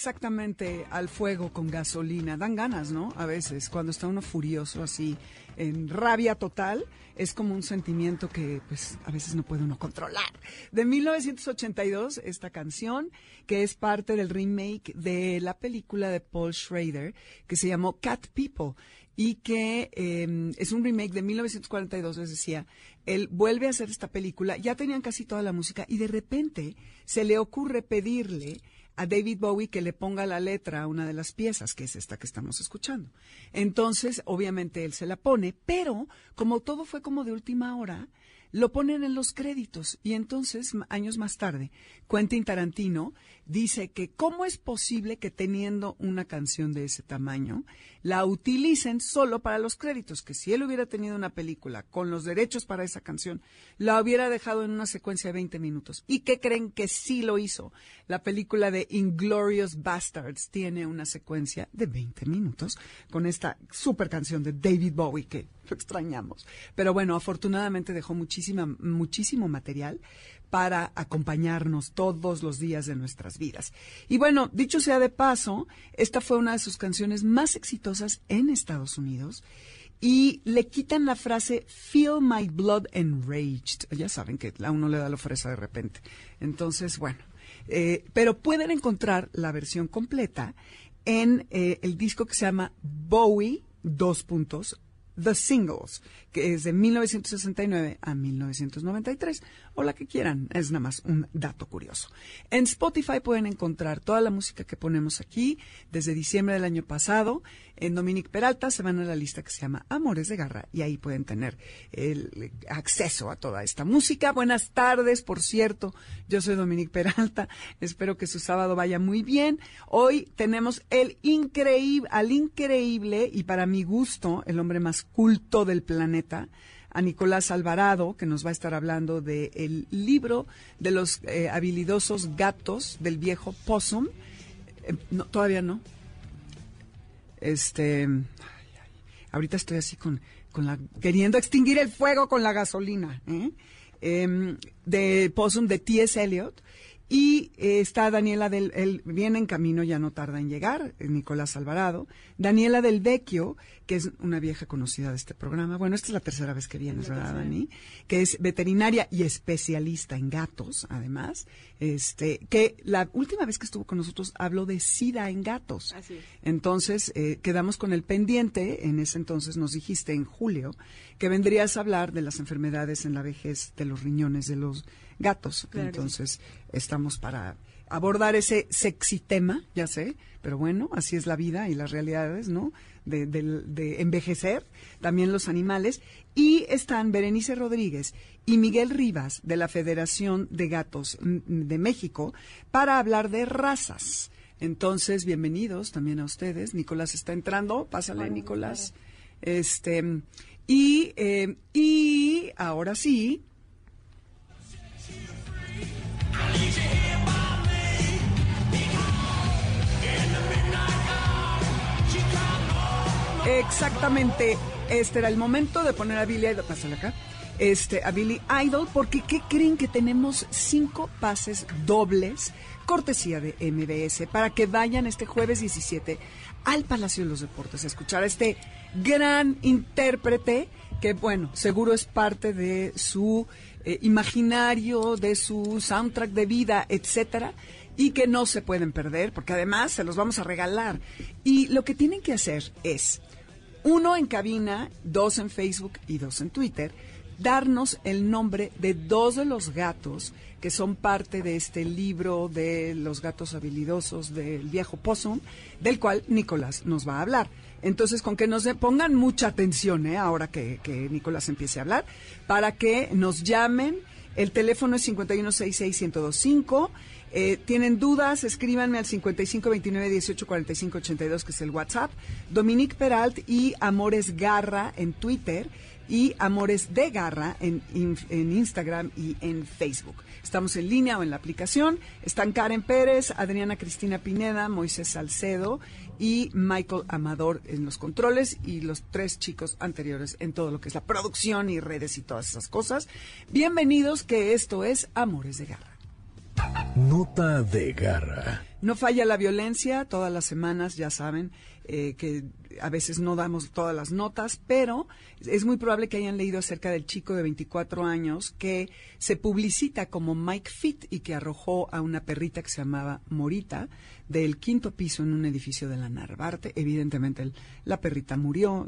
Exactamente al fuego con gasolina. Dan ganas, ¿no? A veces, cuando está uno furioso así, en rabia total, es como un sentimiento que pues a veces no puede uno controlar. De 1982, esta canción, que es parte del remake de la película de Paul Schrader, que se llamó Cat People y que eh, es un remake de 1942, les decía, él vuelve a hacer esta película, ya tenían casi toda la música y de repente se le ocurre pedirle a David Bowie que le ponga la letra a una de las piezas, que es esta que estamos escuchando. Entonces, obviamente él se la pone, pero como todo fue como de última hora, lo ponen en los créditos y entonces, años más tarde, Quentin Tarantino dice que cómo es posible que teniendo una canción de ese tamaño, la utilicen solo para los créditos, que si él hubiera tenido una película con los derechos para esa canción, la hubiera dejado en una secuencia de 20 minutos. ¿Y qué creen que sí lo hizo? La película de Inglorious Bastards tiene una secuencia de 20 minutos con esta super canción de David Bowie que extrañamos. Pero bueno, afortunadamente dejó muchísima, muchísimo material para acompañarnos todos los días de nuestras vidas. Y bueno, dicho sea de paso, esta fue una de sus canciones más exitosas en Estados Unidos y le quitan la frase Feel my blood enraged. Ya saben que a uno le da la fresa de repente. Entonces, bueno, eh, pero pueden encontrar la versión completa en eh, el disco que se llama Bowie, dos puntos, The Singles, que es de 1969 a 1993, o la que quieran, es nada más un dato curioso. En Spotify pueden encontrar toda la música que ponemos aquí desde diciembre del año pasado. En Dominic Peralta se van a la lista que se llama Amores de Garra y ahí pueden tener el acceso a toda esta música. Buenas tardes, por cierto, yo soy Dominic Peralta, espero que su sábado vaya muy bien. Hoy tenemos el increíble, al increíble y para mi gusto, el hombre más culto del planeta, a Nicolás Alvarado, que nos va a estar hablando del libro de los eh, habilidosos gatos del viejo Possum. No, todavía no. Este, ahorita estoy así con, con la, queriendo extinguir el fuego con la gasolina, ¿eh? Em, de Possum de T.S. Eliot. Y eh, está Daniela del, él viene en camino, ya no tarda en llegar, eh, Nicolás Alvarado. Daniela del Vecchio, que es una vieja conocida de este programa. Bueno, esta es la tercera vez que vienes, ¿verdad, Dani? Que es veterinaria y especialista en gatos, además. Este, que la última vez que estuvo con nosotros habló de SIDA en gatos. Así es. Entonces, eh, quedamos con el pendiente, en ese entonces nos dijiste en julio, que vendrías a hablar de las enfermedades en la vejez de los riñones de los gatos. Claro Entonces, estamos para abordar ese sexy tema, ya sé, pero bueno, así es la vida y las realidades, ¿no? De, de envejecer, también los animales. Y están Berenice Rodríguez y Miguel Rivas de la Federación de Gatos de México para hablar de razas. Entonces, bienvenidos también a ustedes. Nicolás está entrando. Pásale, Nicolás. Este, y, eh, y ahora sí, Exactamente, este era el momento de poner a Billy Idol, pásale acá, este, a Billy Idol, porque ¿qué creen que tenemos cinco pases dobles, cortesía de MBS, para que vayan este jueves 17 al Palacio de los Deportes a escuchar a este gran intérprete que, bueno, seguro es parte de su eh, imaginario, de su soundtrack de vida, etcétera, y que no se pueden perder, porque además se los vamos a regalar. Y lo que tienen que hacer es, uno en cabina, dos en Facebook y dos en Twitter, darnos el nombre de dos de los gatos que son parte de este libro de los gatos habilidosos del viejo Possum, del cual Nicolás nos va a hablar. Entonces, con que nos pongan mucha atención, ¿eh? ahora que, Nicolás empiece a hablar, para que nos llamen. El teléfono es 5166125. Eh, tienen dudas, escríbanme al 5529184582, que es el WhatsApp. Dominique Peralt y Amores Garra en Twitter y Amores de Garra en, en, Instagram y en Facebook. Estamos en línea o en la aplicación. Están Karen Pérez, Adriana Cristina Pineda, Moisés Salcedo y Michael Amador en los controles y los tres chicos anteriores en todo lo que es la producción y redes y todas esas cosas. Bienvenidos, que esto es Amores de Garra. Nota de Garra. No falla la violencia, todas las semanas, ya saben, eh, que a veces no damos todas las notas, pero es muy probable que hayan leído acerca del chico de 24 años que se publicita como Mike Fit y que arrojó a una perrita que se llamaba Morita del quinto piso en un edificio de la Narvarte. Evidentemente la perrita murió,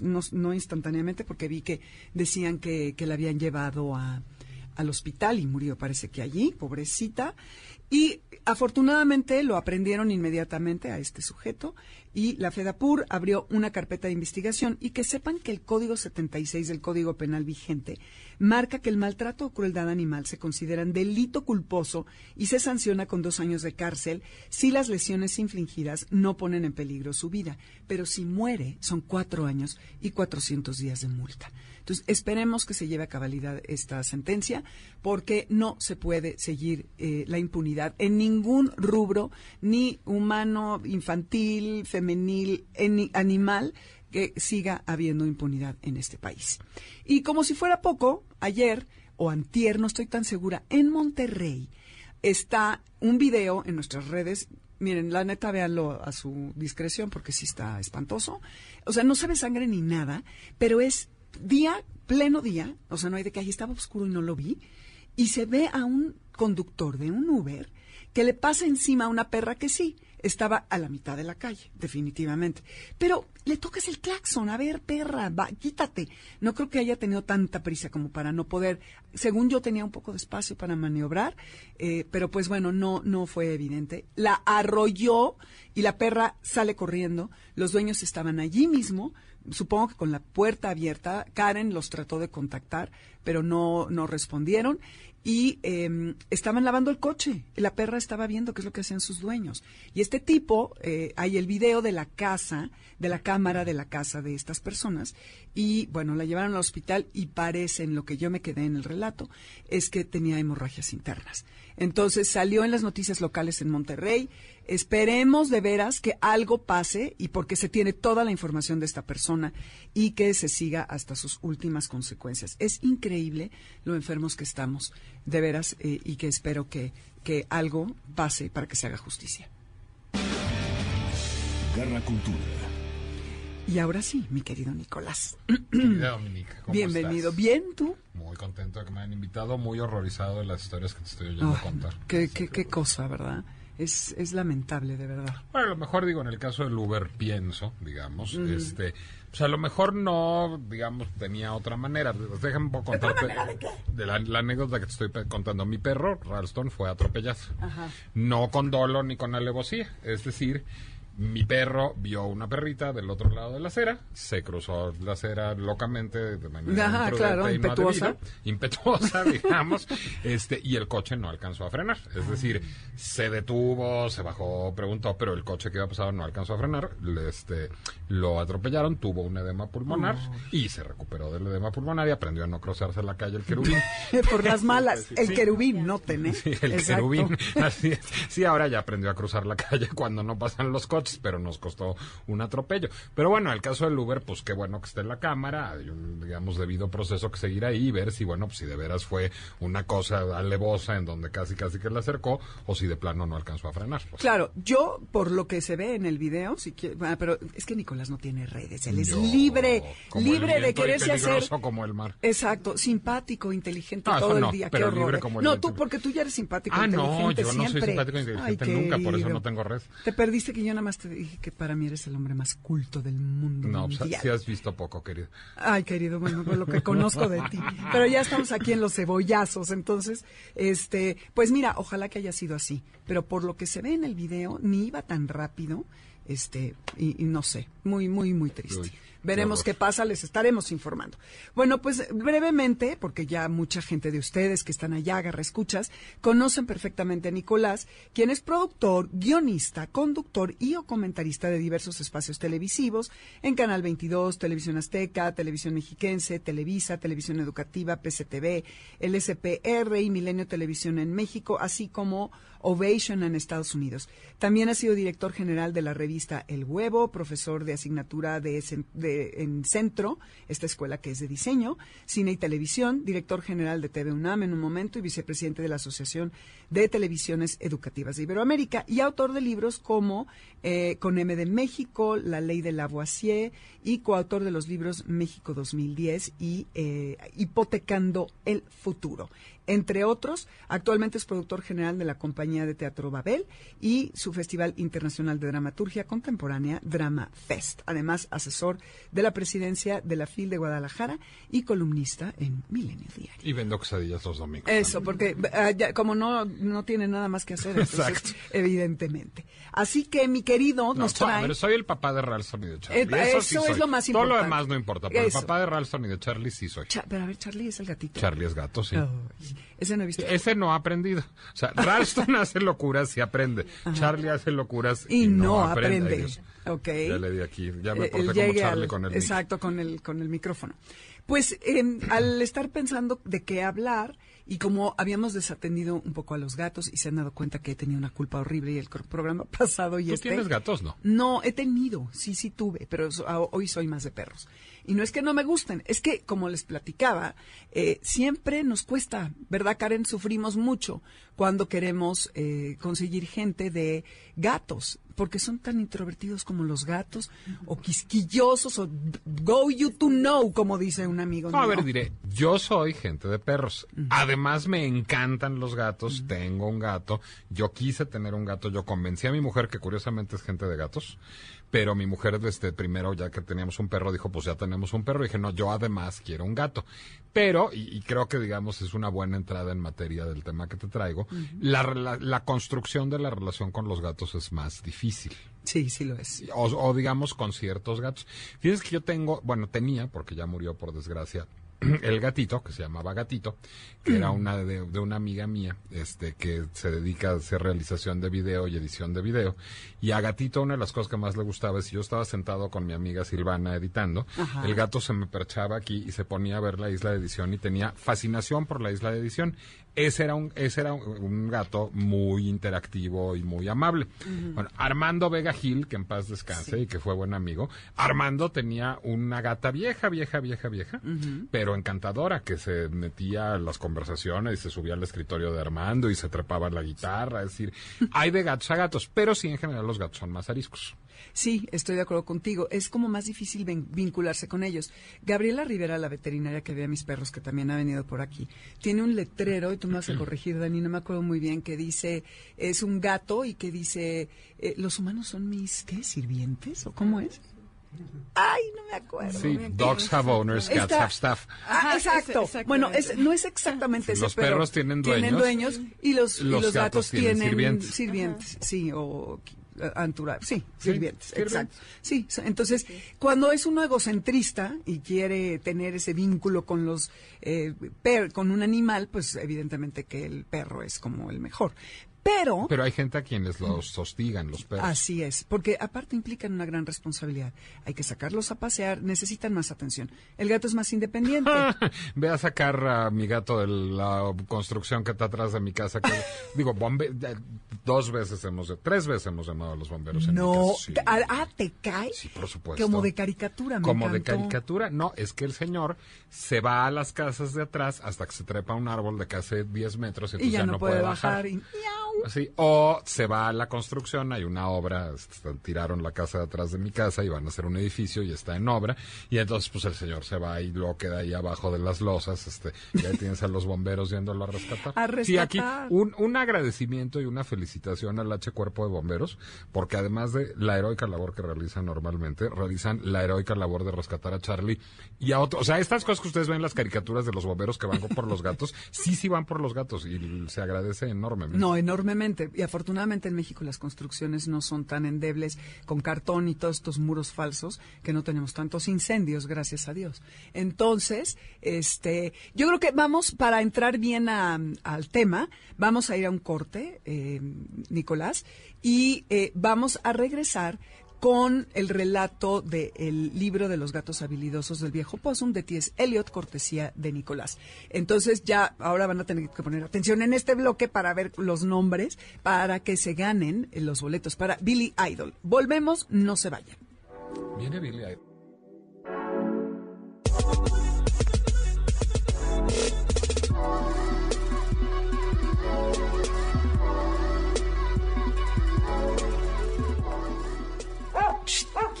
no, no, instantáneamente porque vi que decían que, la habían llevado al hospital y murió parece que allí, pobrecita. Y afortunadamente lo aprendieron inmediatamente a este sujeto y la FEDAPUR abrió una carpeta de investigación y que sepan que el Código 76 del Código Penal vigente marca que el maltrato o crueldad animal se consideran delito culposo y se sanciona con dos años de cárcel si las lesiones infligidas no ponen en peligro su vida. Pero si muere, son cuatro años y cuatrocientos días de multa. Entonces, esperemos que se lleve a cabalidad esta sentencia, porque no se puede seguir eh, la impunidad en ningún rubro, ni humano, infantil, femenil, animal, que siga habiendo impunidad en este país. Y como si fuera poco, ayer o antier, no estoy tan segura, en Monterrey está un video en nuestras redes. Miren, la neta, véanlo a su discreción porque sí está espantoso. O sea, no se ve sangre ni nada, pero es día, pleno día, o sea, no hay de que ahí estaba oscuro y no lo vi, y se ve a un conductor de un Uber que le pasa encima a una perra que sí, estaba a la mitad de la calle, definitivamente. Pero le tocas el claxon, a ver, perra, va, quítate. No creo que haya tenido tanta prisa como para no poder, según yo tenía un poco de espacio para maniobrar, eh, pero pues bueno, no, no fue evidente. La arrolló y la perra sale corriendo. Los dueños estaban allí mismo, supongo que con la puerta abierta. Karen los trató de contactar, pero no, no respondieron y em, estaban lavando el coche. La perra estaba viendo qué es lo que hacían sus dueños. Y este tipo, eh, hay el video de la casa, de la cámara de la casa de estas personas. Y bueno, la llevaron al hospital y parece, en lo que yo me quedé en el relato, es que tenía hemorragias internas. Entonces salió en las noticias locales en Monterrey. Esperemos de veras que algo pase y porque se tiene toda la información de esta persona y que se siga hasta sus últimas consecuencias. Es increíble lo enfermos que estamos, de veras, eh, y que espero que, que algo pase para que se haga justicia. Garra Cultura. Y ahora sí, mi querido Nicolás. Querida Dominique, ¿cómo Bienvenido. ¿Bien tú? Muy contento de que me hayan invitado, muy horrorizado de las historias que te estoy oyendo contar. Qué, qué, qué cosa, ¿verdad? Es, es lamentable, de verdad. Bueno, a lo mejor digo, en el caso del Uber pienso, digamos, este, pues a lo mejor no, digamos, tenía otra manera. Déjame un poco contarte de, la, anécdota que te estoy contando. Mi perro, Ralston, fue atropellado. No con dolo ni con alevosía. Es decir, mi perro vio una perrita del otro lado de la acera, se cruzó la acera locamente de manera Ajá, claro, impetuosa, impetuosa, digamos, este y el coche no alcanzó a frenar, es decir, se detuvo, se bajó, preguntó, pero el coche que iba pasado no alcanzó a frenar, este lo atropellaron, tuvo un edema pulmonar y se recuperó del edema pulmonar y aprendió a no cruzarse la calle el querubín. Por las malas, el querubín, no tenés. Sí, el querubín, así es. Sí, ahora ya aprendió a cruzar la calle cuando no pasan los coches pero nos costó un atropello. Pero bueno, el caso del Uber, pues qué bueno que esté en la cámara, hay un, digamos, debido proceso que seguir ahí y ver si, bueno, pues si de veras fue una cosa alevosa en donde casi casi que la acercó o si de plano no alcanzó a frenar. pues. Claro, yo por lo que se ve en el video, si quiere- ah, pero es que Nicolás no tiene redes, él es Yo, libre, libre de quererse hacer como el mar. Exacto, simpático, inteligente No, todo el no, día, pero libre ¿eh? como el no, tú porque tú ya eres simpático, Ah, no, inteligente yo no soy simpático e inteligente Ay, nunca, por eso no tengo red. Te perdiste que yo nada más te dije que para mí eres el hombre más culto del mundo No, pues, mundial. sí has visto poco, querido. Ay, querido, bueno, por lo que conozco de ti. Pero ya estamos aquí en los cebollazos, entonces, este, pues mira, ojalá que haya sido así. Pero por lo que se ve en el video, ni iba tan rápido, este, y, y no sé, muy, muy, muy triste. Uy, Veremos qué pasa, les estaremos informando. Bueno, pues brevemente, porque ya mucha gente de ustedes que están allá, agarra escuchas, conocen perfectamente a Nicolás, quien es productor, guionista, conductor y o comentarista de diversos espacios televisivos en Canal 22, Televisión Azteca, Televisión Mexiquense, Televisa, Televisión Educativa, PCTV, el SPR y Milenio Televisión en México, así como Ovation en Estados Unidos. También ha sido director general de la revista El Huevo, profesor de asignatura de, en Centro, esta escuela que es de diseño, cine y televisión, director general de TV UNAM en un momento y vicepresidente de la Asociación de Televisiones Educativas de Iberoamérica y autor de libros como eh, Con M de México, La Ley de Lavoisier y coautor de los libros México 2010 y eh, Hipotecando el Futuro. Entre otros, actualmente es productor general de la compañía de teatro Babel y su Festival Internacional de Dramaturgia Contemporánea Drama Fest. Además, asesor de la presidencia de la FIL de Guadalajara y columnista en Milenio Diario. Y vendo quesadillas los domingos. Eso, porque ah, ya, como no, no tiene nada más que hacer, entonces, Exacto. evidentemente. Así que, mi querido, No, nos trae... ver, soy el papá de Ralston y de Charlie. Eh, eso eso sí es lo más Todo lo importante. demás no importa, pero Eso. el papá de Ralston y de Charlie sí soy. Cha- pero a ver, Charlie es el gatito. Charlie es gato, sí. Ay, ese no he visto. Ese no ha aprendido. O sea, Ralston hace locuras y aprende. Charlie hace locuras y, y no aprende. Ay, Dios. Ok. Ya le di aquí, ya me Eh, porté él como Charlie al- con el mic. Exacto, con el, con el micrófono. Pues em, al estar pensando de qué hablar y como habíamos desatendido un poco a los gatos y se han dado cuenta que he tenido una culpa horrible y el programa pasado y ¿Tú este... tienes gatos, no? No, he tenido, sí, sí tuve, pero hoy soy más de perros. Y no es que no me gusten, es que, como les platicaba, eh, siempre nos cuesta, ¿verdad, Karen? Sufrimos mucho cuando queremos eh, conseguir gente de gatos, porque son tan introvertidos como los gatos, o quisquillosos, o go you to know, como dice un amigo No, a ver, diré, yo soy gente de perros. Además me encantan los gatos, tengo un gato. Yo quise tener un gato, yo convencí a mi mujer, que curiosamente es gente de gatos, pero mi mujer desde primero, ya que teníamos un perro, dijo, pues ya tenemos un perro. Y dije, no, yo además quiero un gato. Pero, y, y creo que digamos es una buena entrada en materia del tema que te traigo, la, la construcción de la relación con los gatos es más difícil. Sí, sí lo es. O, o digamos con ciertos gatos. Fíjense que yo tengo, bueno, tenía, porque ya murió por desgracia, el gatito, que se llamaba Gatito, que era una de, de una amiga mía, este, que se dedica a hacer realización de video y edición de video. Y a Gatito una de las cosas que más le gustaba es si yo estaba sentado con mi amiga Silvana editando, Ajá. el gato se me perchaba aquí y se ponía a ver la isla de edición y tenía fascinación por la isla de edición. Ese era un, ese era un, un gato muy interactivo y muy amable. Bueno, Armando Vega Gil, que en paz descanse y que fue buen amigo, Armando tenía una gata vieja, vieja, vieja, vieja, pero encantadora, que se metía a las conversaciones y se subía al escritorio de Armando y se trepaba la guitarra. Es decir, hay de gatos a gatos, pero sí en general los gatos son más ariscos. Sí, estoy de acuerdo contigo. Es como más difícil vincularse con ellos. Gabriela Rivera, la veterinaria que ve a mis perros, que también ha venido por aquí, tiene un letrero, y tú me vas a corregir, Dani, no me acuerdo muy bien, que dice, es un gato y que dice, eh, los humanos son mis, ¿qué? ¿Sirvientes? ¿O cómo es? Ay, no me acuerdo. Sí, dogs have owners, cats Está- have staff. Ah, exacto. es-. Bueno, es- no es exactamente ese, Los pero perros tienen dueños. dueños y los, y Los gatos, gatos tienen tienen, sirvientes. sirvientes. Sí, o eh, antura, sí, Sí, sirvientes, sirvientes. exacto. Sí, so- entonces, cuando es uno egocentrista y quiere tener ese vínculo con los eh, per- con un animal, pues evidentemente que el perro es como el mejor. Pero, Pero hay gente a quienes los hostigan, los perros. así es, porque aparte implican una gran responsabilidad. Hay que sacarlos a pasear, necesitan más atención. El gato es más independiente. Ve a sacar a mi gato de la construcción que está atrás de mi casa. Que, digo, bombe, dos veces hemos, tres veces hemos llamado a los bomberos en no, mi casa. Sí. ah, ah, te cae. Sí, por supuesto. Como de caricatura, me Como de caricatura. No, es que el señor se va a las casas de atrás hasta que se trepa un árbol de casi 10 metros y, Y entonces ya no puede bajar. y- miau. Así, o se va a la construcción, hay una obra, este, tiraron la casa de atrás de mi casa y van a hacer un edificio y está en obra, y entonces pues el señor se va y luego queda ahí abajo de las losas, este, y ahí tienes a los bomberos yéndolo a rescatar. A Sí, aquí rescatar. un, un agradecimiento y una felicitación al H Cuerpo de Bomberos, porque además de la heroica labor que realizan normalmente, realizan la heroica labor de rescatar a Charlie y a otros. O sea, estas cosas que ustedes ven en las caricaturas de los bomberos que van por los gatos, sí, sí van por los gatos y se agradece enormemente. No, enormemente. Y afortunadamente en México las construcciones no son tan endebles con cartón y todos estos muros falsos que no tenemos tantos incendios, gracias a Dios. Entonces, este, yo creo que vamos, para entrar bien a- al tema, vamos a ir a un corte, eh, Nicolás, y eh, vamos a regresar con el relato del libro de los gatos habilidosos del viejo Possum de T.S. Eliot, cortesía de Nicolás. Entonces ya ahora van a tener que poner atención en este bloque para ver los nombres, para que se ganen los boletos para Billy Idol. Volvemos, no se vayan. Viene Billy ahí.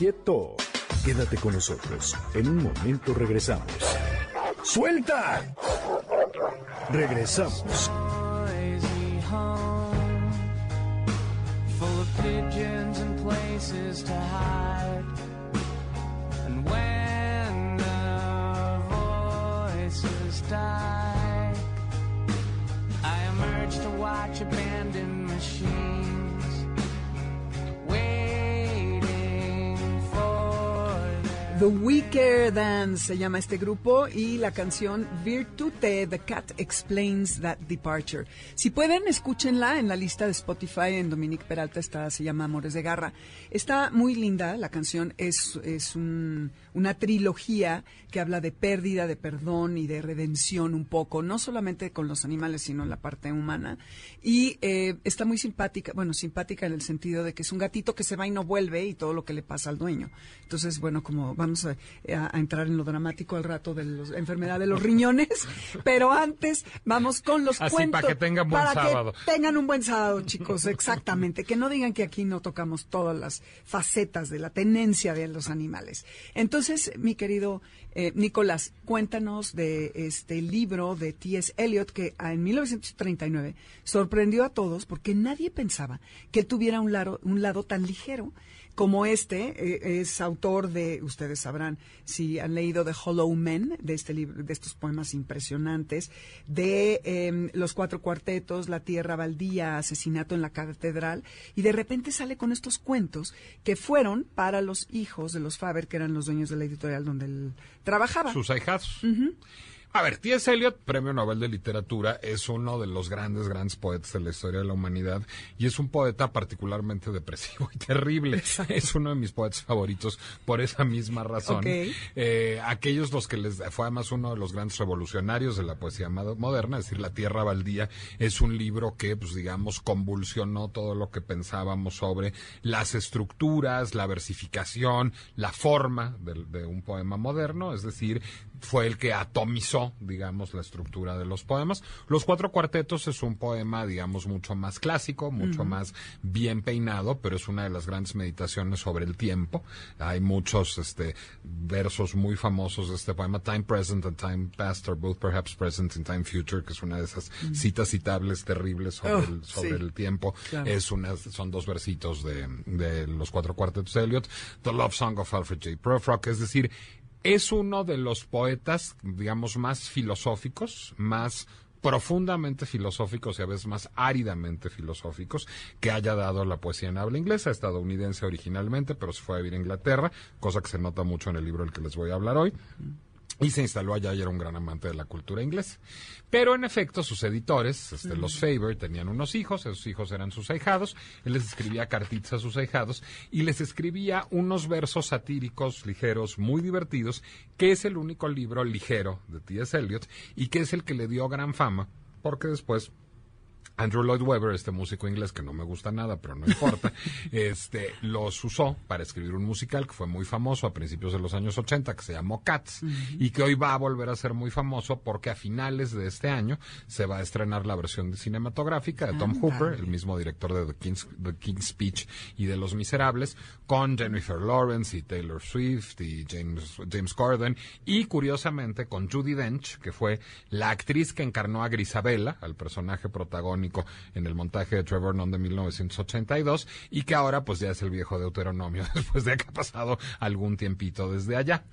Quieto. Quédate con nosotros. En un momento regresamos. ¡Suelta! Regresamos. die, I emerge to watch abandoned machines The Weaker Than se llama este grupo y la canción Virtute, The Cat Explains That Departure. Si pueden, escúchenla en la lista de Spotify, en Dominique Peralta está, se llama Amores de Garra. Está muy linda, la canción es, es un- una trilogía que habla de pérdida, de perdón y de redención un poco, no solamente con los animales, sino en la parte humana. Y eh, está muy simpática, bueno, simpática en el sentido de que es un gatito que se va y no vuelve y todo lo que le pasa al dueño. Entonces, bueno, como vamos a, a- a entrar en lo dramático al rato de la enfermedad de los riñones, pero antes vamos con los Así, cuentos. para que tengan buen para que sábado. tengan un buen sábado, chicos, exactamente. Que no digan que aquí no tocamos todas las facetas de la tenencia de los animales. Entonces, mi querido eh, Nicolás, cuéntanos de este libro de T.S. Eliot que ah, en 1939 sorprendió a todos porque nadie pensaba que tuviera un lado, un lado tan ligero como este. eh, es autor de, ustedes sabrán, si han leído The Hollow Men, de este libro, de estos poemas impresionantes, de em, Los Cuatro Cuartetos, La Tierra Baldía, Asesinato en la Catedral, y de repente sale con estos cuentos que fueron para los hijos de los Faber, que eran los dueños de la editorial donde él trabajaba. sus ahijados. A ver, T.S. Eliot, Premio Nobel de Literatura, es uno de los grandes, grandes poetas de la historia de la humanidad y es un poeta particularmente depresivo y terrible. Es uno de mis poetas favoritos por esa misma razón. Eh, aquellos los que les fue además uno de los grandes revolucionarios de la poesía mo- moderna, es decir, La Tierra Baldía es un libro que, pues digamos, convulsionó todo lo que pensábamos sobre las estructuras, la versificación, la forma de, un poema moderno, es decir, fue el que atomizó, digamos, la estructura de los poemas. Los cuatro cuartetos es un poema, digamos, mucho más clásico, mucho más bien peinado, pero es una de las grandes meditaciones sobre el tiempo. Hay muchos este, versos muy famosos de este poema, Time Present and Time Past are both perhaps present in Time Future, que es una de esas citas citables terribles sobre, Oh, el, sobre sí. el tiempo. Claro. Es una, son dos versitos de, de los cuatro cuartetos de Eliot. The Love Song of Alfred J. Prufrock, es decir, es uno de los poetas, digamos, más filosóficos, más profundamente filosóficos y a veces más áridamente filosóficos que haya dado la poesía en habla inglesa, estadounidense originalmente, pero se fue a vivir a Inglaterra, cosa que se nota mucho en el libro del que les voy a hablar hoy. Y se instaló allá y era un gran amante de la cultura inglesa. Pero en efecto, sus editores, este, los Faber, tenían unos hijos, esos hijos eran sus ahijados, él les escribía cartitas a sus ahijados y les escribía unos versos satíricos, ligeros, muy divertidos, que es el único libro ligero de T.S. Eliot y que es el que le dio gran fama, porque después Andrew Lloyd Webber, este músico inglés que no me gusta nada, pero no importa, este, los usó para escribir un musical que fue muy famoso a principios de los años 80, que se llamó Cats, y que hoy va a volver a ser muy famoso porque a finales de este año se va a estrenar la versión cinematográfica de Tom Ándale. Hooper, el mismo director de The King's, The King's Speech y de Los Miserables, con Jennifer Lawrence y Taylor Swift y James, James Corden, y curiosamente con Judy Dench, que fue la actriz que encarnó a Grisabella, al personaje protagónico en el montaje de Trevor Nunn de 1982, y que ahora pues ya es el viejo Deuteronomio, después de que ha pasado algún tiempito desde allá.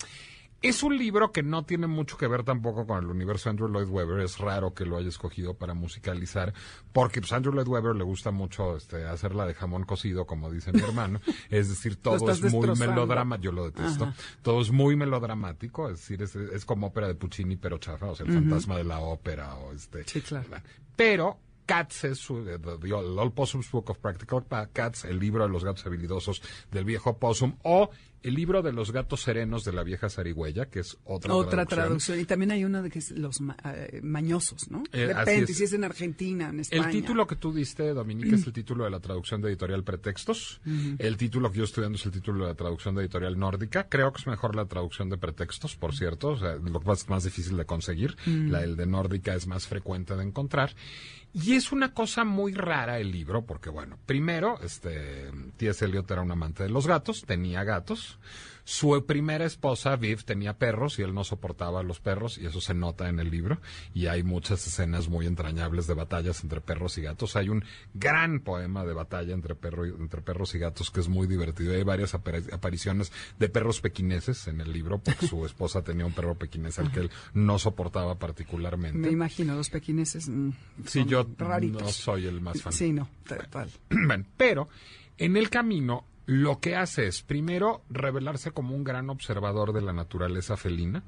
Es un libro que no tiene mucho que ver tampoco con el universo de Andrew Lloyd Webber. Es raro que lo haya escogido para musicalizar, porque pues, Andrew Lloyd Webber le gusta mucho este, hacerla de jamón cocido, como dice mi hermano. Es decir, todo es muy melodramático. Yo lo detesto. Ajá. Todo es muy melodramático. Es decir, es, es como ópera de Puccini, pero chafa. O sea, el fantasma de la ópera. o este Sí, claro. Pero Cats es su, the, the- All Possum's Book of Practical Cats, el libro de los gatos habilidosos del viejo Possum, o el libro de los gatos serenos de la vieja zarigüeya, que es otra, Otra traducción. Y también hay uno de que es los ma- eh, mañosos, ¿no? Eh, Depende si es en Argentina, en España. El título que tú diste, Dominique, es el título de la traducción de editorial Pretextos. El título que yo estoy dando es el título de la traducción de editorial nórdica. Creo que es mejor la traducción de Pretextos, por cierto. O sea, lo que es más difícil de conseguir. La, el de nórdica es más frecuente de encontrar. Y es una cosa muy rara el libro, porque bueno, primero, este, T.S. Eliot era un amante de los gatos, tenía gatos. Su primera esposa, Viv, tenía perros y él no soportaba a los perros y eso se nota en el libro. Y hay muchas escenas muy entrañables de batallas entre perros y gatos. Hay un gran poema de batalla entre, perro y- entre perros y gatos que es muy divertido. Hay varias apari- apariciones de perros pequineses en el libro porque su esposa tenía un perro pequinés al que él no soportaba particularmente. Me imagino, los pequineses. mm, Sí, yo raritos. no soy el más fan. Sí, no, total. Bueno, pero en el camino lo que hace es primero revelarse como un gran observador de la naturaleza felina.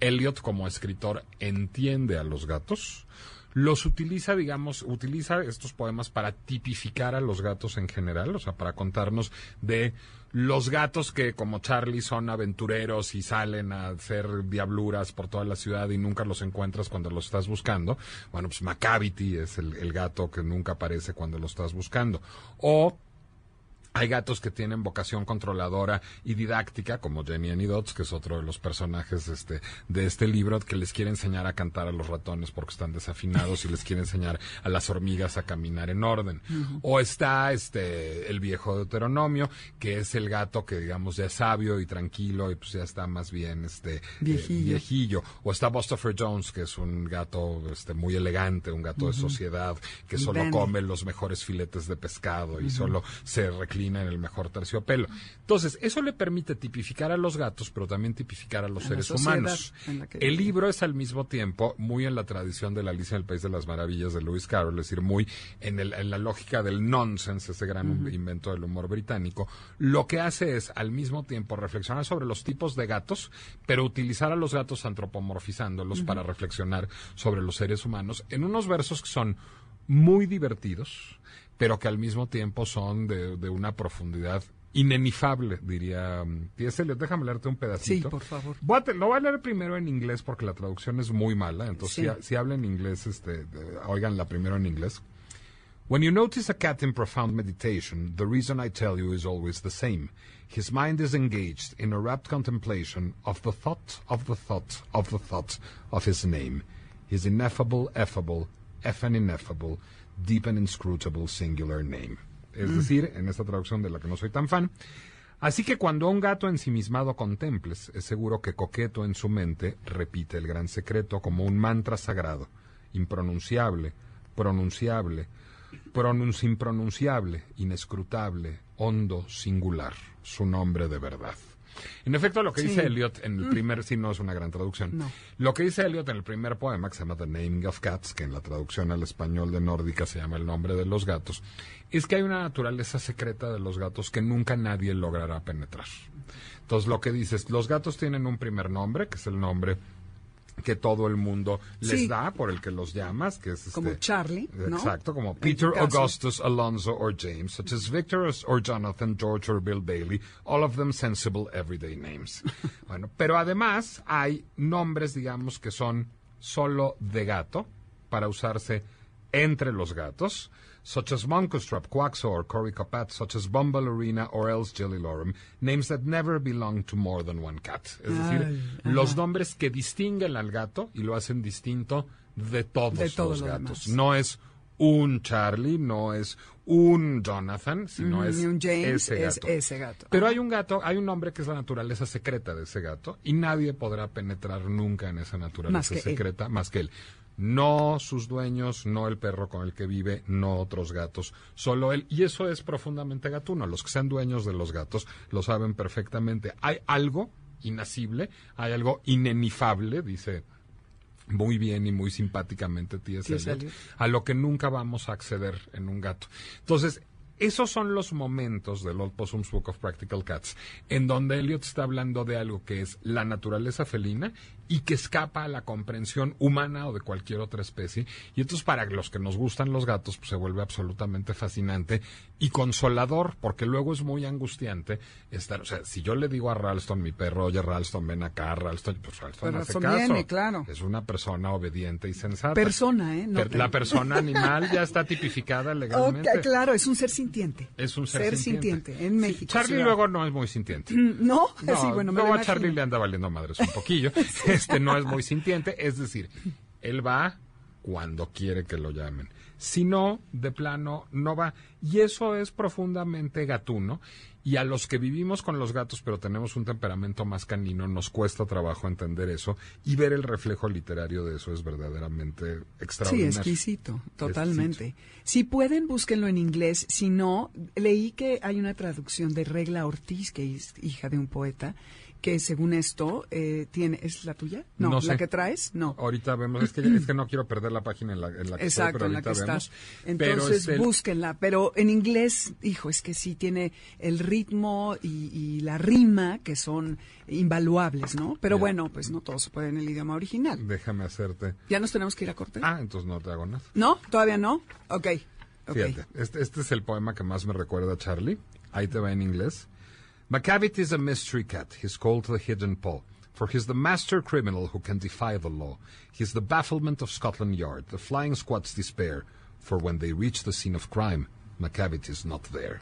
Eliot como escritor entiende a los gatos. Los utiliza, digamos, utiliza estos poemas para tipificar a los gatos en general, o sea, para contarnos de los gatos que, como Charlie, son aventureros y salen a hacer diabluras por toda la ciudad y nunca los encuentras cuando los estás buscando. Bueno, pues Macavity es el, el gato que nunca aparece cuando lo estás buscando. O hay gatos que tienen vocación controladora y didáctica, como Jenny Annie Dots, que es otro de los personajes este, de este libro, que les quiere enseñar a cantar a los ratones porque están desafinados y les quiere enseñar a las hormigas a caminar en orden. O está este el viejo Deuteronomio, que es el gato que digamos ya es sabio y tranquilo y pues ya está más bien este eh, Viejillo. O está Bustopher Jones, que es un gato este muy elegante, un gato de sociedad, que solo come los mejores filetes de pescado y solo se reclina en el mejor terciopelo. Entonces, eso le permite tipificar a los gatos, pero también tipificar a los A seres humanos. que El libro es al mismo tiempo muy en la tradición de la Alicia en el País de las Maravillas de Lewis Carroll, es decir, muy en, el- en la lógica del nonsense, ese gran invento del humor británico. Lo que hace es al mismo tiempo reflexionar sobre los tipos de gatos, pero utilizar a los gatos antropomorfizándolos para reflexionar sobre los seres humanos en unos versos que son muy divertidos, pero que al mismo tiempo son de, de una profundidad inenifable, diría T.S. Eliot. Déjame leerte un pedacito. Sí, por favor. Voy a lo voy a leer primero en inglés porque la traducción es muy mala. Entonces, Sí. si, si habla en inglés, este, de- oiganla primero en inglés. When you notice a cat in profound meditation, the reason I tell you is always the same. His mind is engaged in a rapt contemplation of the thought of the thought of the thought of his name. His ineffable, effable, eff and ineffable, deep and inscrutable singular name. Es decir, en esta traducción de la que no soy tan fan, Así que cuando a un gato ensimismado contemples, es seguro que coqueto en su mente repite el gran secreto como un mantra sagrado, impronunciable, pronunciable, pronunci impronunciable, inescrutable, hondo, singular, su nombre de verdad. En efecto, lo que dice. Eliot en el primer, sí, no es una gran traducción. No. Lo que dice Eliot en el primer poema, que se llama The Naming of Cats, que en la traducción al español de nórdica se llama El nombre de los gatos, es que hay una naturaleza secreta de los gatos que nunca nadie logrará penetrar. Entonces, lo que dice es, los gatos tienen un primer nombre, que es el nombre que todo el mundo les Sí. da, por el que los llamas, que es Como este- Charlie, ¿no? Exacto, como En tu Peter. Augustus, Alonso or James, such as Victor or Jonathan, George or Bill Bailey, all of them sensible everyday names. bueno, pero además hay nombres, digamos, que son solo de gato, para usarse entre los gatos, such as Moncostrap, Quaxor, Coricopat, such as Bumble Arena or else Jellylorum, names that never belong to more than one cat. Es decir, Ay, los ajá. nombres que distinguen al gato y lo hacen distinto de todos De los lo gatos. demás. No es un Charlie, no es un Jonathan, sino es un James, ese es gato. ese gato. Pero hay un gato, hay un nombre que es la naturaleza secreta de ese gato y nadie podrá penetrar nunca en esa naturaleza Más que él. secreta más que él. No sus dueños, no el perro con el que vive, no otros gatos, solo él. Y eso es profundamente gatuno. Los que sean dueños de los gatos lo saben perfectamente. Hay algo inasible, hay algo inenifable, dice muy bien y muy simpáticamente T.S. Eliot. a lo que nunca vamos a acceder en un gato. Entonces, esos son los momentos del Old Possum's Book of Practical Cats, en donde Eliot está hablando de algo que es la naturaleza felina y que escapa a la comprensión humana o de cualquier otra especie. Y entonces para los que nos gustan los gatos, pues se vuelve absolutamente fascinante y consolador, porque luego es muy angustiante estar, o sea, si yo le digo a Ralston, mi perro, oye Ralston, ven acá, Ralston, pues Ralston Pues hace Ralston caso. viene, claro. Es una persona obediente y sensata. Persona, ¿eh? No la persona animal ya está tipificada legalmente. Ok, claro, es un ser sintiente. Es un ser, sintiente. en Sí, México. Charlie sí. luego no es muy sintiente. ¿No? No, sí, bueno, me lo a Charlie le anda valiendo madres un poquillo. Este no es muy sintiente, es decir, él va cuando quiere que lo llamen. Si no, de plano, no va. Y eso es profundamente gatuno. Y a los que vivimos con los gatos, pero tenemos un temperamento más canino, nos cuesta trabajo entender eso. Y ver el reflejo literario de eso es verdaderamente Sí, extraordinario. exquisito, totalmente. Si pueden, búsquenlo en inglés. Si no, leí que hay una traducción de Regla Ortiz, que es hija de un poeta, que según esto eh, tiene... ¿Es la tuya? No, No ¿la que traes? No. Ahorita vemos, es que, es que no quiero perder la página en la, en la que estoy, Exacto, pero en la que estás. Pero Entonces, es el- búsquenla. Pero en inglés, hijo, es que sí tiene el ritmo y, y la rima que son invaluables, ¿no? Pero bueno, pues no todo se puede en el idioma original. Déjame hacerte. ¿Ya nos tenemos que ir a corte? Ah, entonces no te hago nada. ¿No? ¿Todavía no? Ok. ok. Fíjate, este, este es el poema que más me recuerda a Charlie. Ahí te va en inglés. Macavity is a mystery cat. He's called the hidden paw. For he's the master criminal who can defy the law. He's the bafflement of Scotland Yard, the flying squad's despair. For when they reach the scene of crime, Macavity is not there.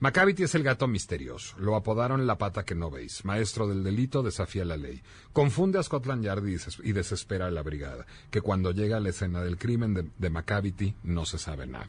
Macavity es el gato misterioso. Lo apodaron la pata que no veis. Maestro del delito, desafía la ley. Confunde a Scotland Yard y, des- y desespera a la brigada. Que cuando llega a la escena del crimen de, de Macavity no se sabe nada.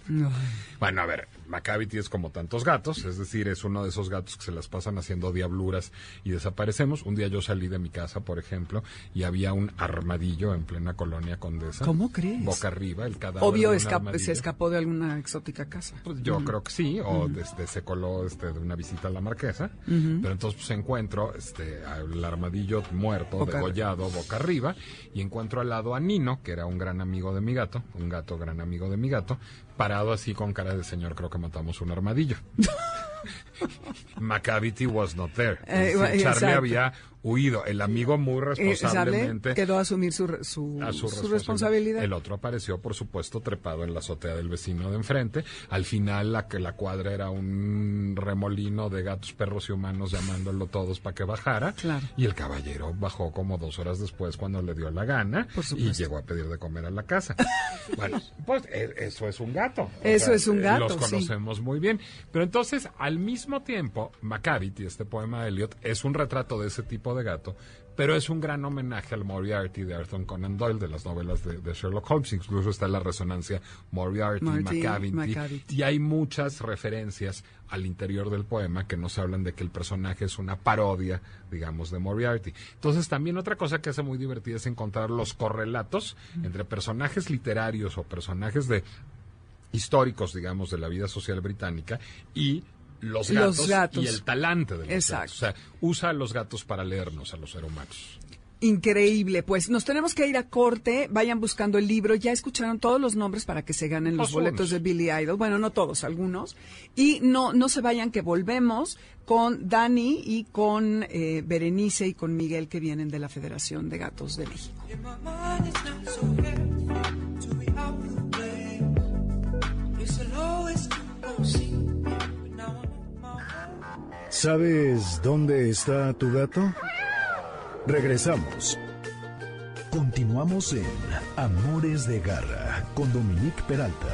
Bueno, a ver, Macavity es como tantos gatos, es decir, es uno de esos gatos que se las pasan haciendo diabluras y desaparecemos. Un día yo salí de mi casa, por ejemplo, y había un armadillo en plena colonia condesa. ¿Cómo crees? Boca arriba, el cadáver. Obvio de un escap- armadillo. se escapó de alguna exótica casa. Pues yo creo que sí, o desde se coló este, de una visita a la marquesa, pero entonces pues encuentro este al armadillo muerto, Boca degollado, boca arriba, y encuentro al lado a Nino, que era un gran amigo de mi gato, un gato gran amigo de mi gato, parado así con cara de señor, creo que matamos un armadillo. Macavity was not there. Eh, Charlie había huido. El amigo muy Eh, ¿sale? responsablemente quedó a asumir su, su, a su, su responsabilidad. El otro apareció, por supuesto, trepado en la azotea del vecino de enfrente. Al final, la que la cuadra era un remolino de gatos, perros y humanos llamándolo todos para que bajara. Claro. Y el caballero bajó como dos horas después cuando le dio la gana y llegó a pedir de comer a la casa. bueno, pues e- eso es un gato. Eso es un eh, gato, Los sí. conocemos muy bien. Pero entonces, al mismo tiempo, Macavity, este poema de Eliot, es un retrato de ese tipo de gato, pero es un gran homenaje al Moriarty de Arthur Conan Doyle, de las novelas de, de Sherlock Holmes. Incluso está la resonancia Moriarty, Moriarty, y hay muchas referencias al interior del poema que nos hablan de que el personaje es una parodia, digamos, de Moriarty. Entonces, también otra cosa que hace muy divertida es encontrar los correlatos entre personajes literarios o personajes de históricos, digamos, de la vida social británica y los Los gatos, y el talante de los Exacto. gatos. O sea, usa a los gatos para leernos a los seres humanos. Increíble, pues nos tenemos que ir a corte, vayan buscando el libro, ya escucharon todos los nombres para que se ganen los boletos de Billy Idol, bueno, no todos, algunos, y no, no se vayan que volvemos con Dani y con eh, Berenice y con Miguel que vienen de la Federación de Gatos de México. ¿Sabes dónde está tu gato? Regresamos. Continuamos en Amores de Garra con Dominique Peralta.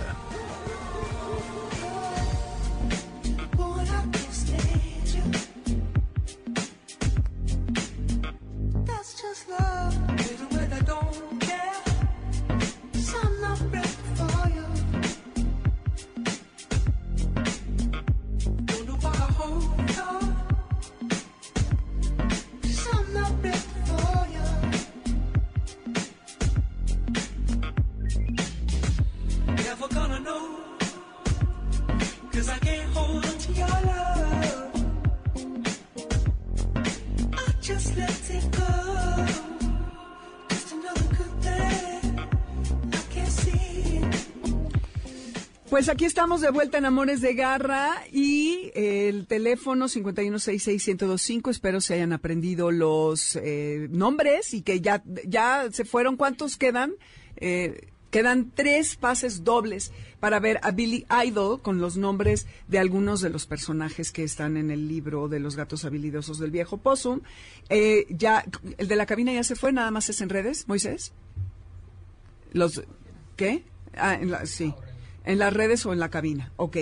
Pues aquí estamos de vuelta en Amores de Garra y el teléfono 5166125. Espero se hayan aprendido los eh, nombres y que ya, ya se fueron. ¿Cuántos quedan? Eh, quedan tres pases dobles para ver a Billy Idol con los nombres de algunos de los personajes que están en el libro de los gatos habilidosos del viejo Possum. Eh, ya, el de la cabina ya se fue, nada más es en redes, Moisés. Los, ¿qué? Ah, en la- sí. En las redes o en la cabina. Ok.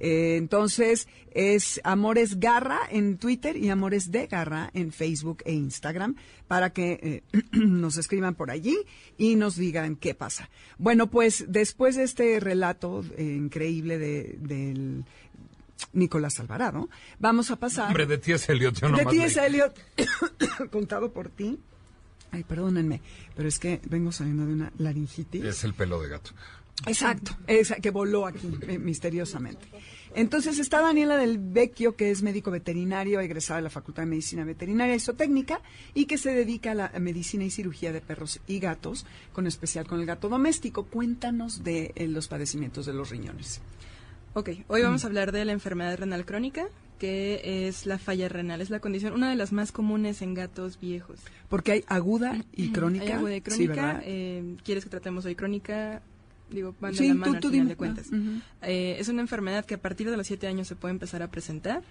Eh, entonces es Amores Garra en Twitter y Amores de Garra en Facebook e Instagram para que eh, nos escriban por allí y nos digan qué pasa. Bueno, pues después de este relato eh, increíble de, del Nicolás Alvarado, vamos a pasar Hombre, de T.S. Eliot, yo de nomás T.S. leí. Eliot, contado por ti. Ay, perdónenme, pero es que vengo saliendo de una laringitis. Es el pelo de gato. Exacto, esa que voló aquí eh, misteriosamente. Entonces está Daniela del Vecchio, que es médico veterinario, egresada de la Facultad de Medicina Veterinaria y Zootécnica, y que se dedica a la medicina y cirugía de perros y gatos, con especial con el gato doméstico. Cuéntanos de eh, los padecimientos de los riñones. Ok, hoy vamos a hablar de la enfermedad renal crónica, que es la falla renal. Es la condición, una de las más comunes en gatos viejos. Porque hay aguda y crónica. Hay aguda y crónica. eh, ¿Quieres que tratemos hoy crónica? Digo, van de Sí, tú- mano al tú final dime. de cuentas. Eh, es una enfermedad que a partir de los 7 años se puede empezar a presentar.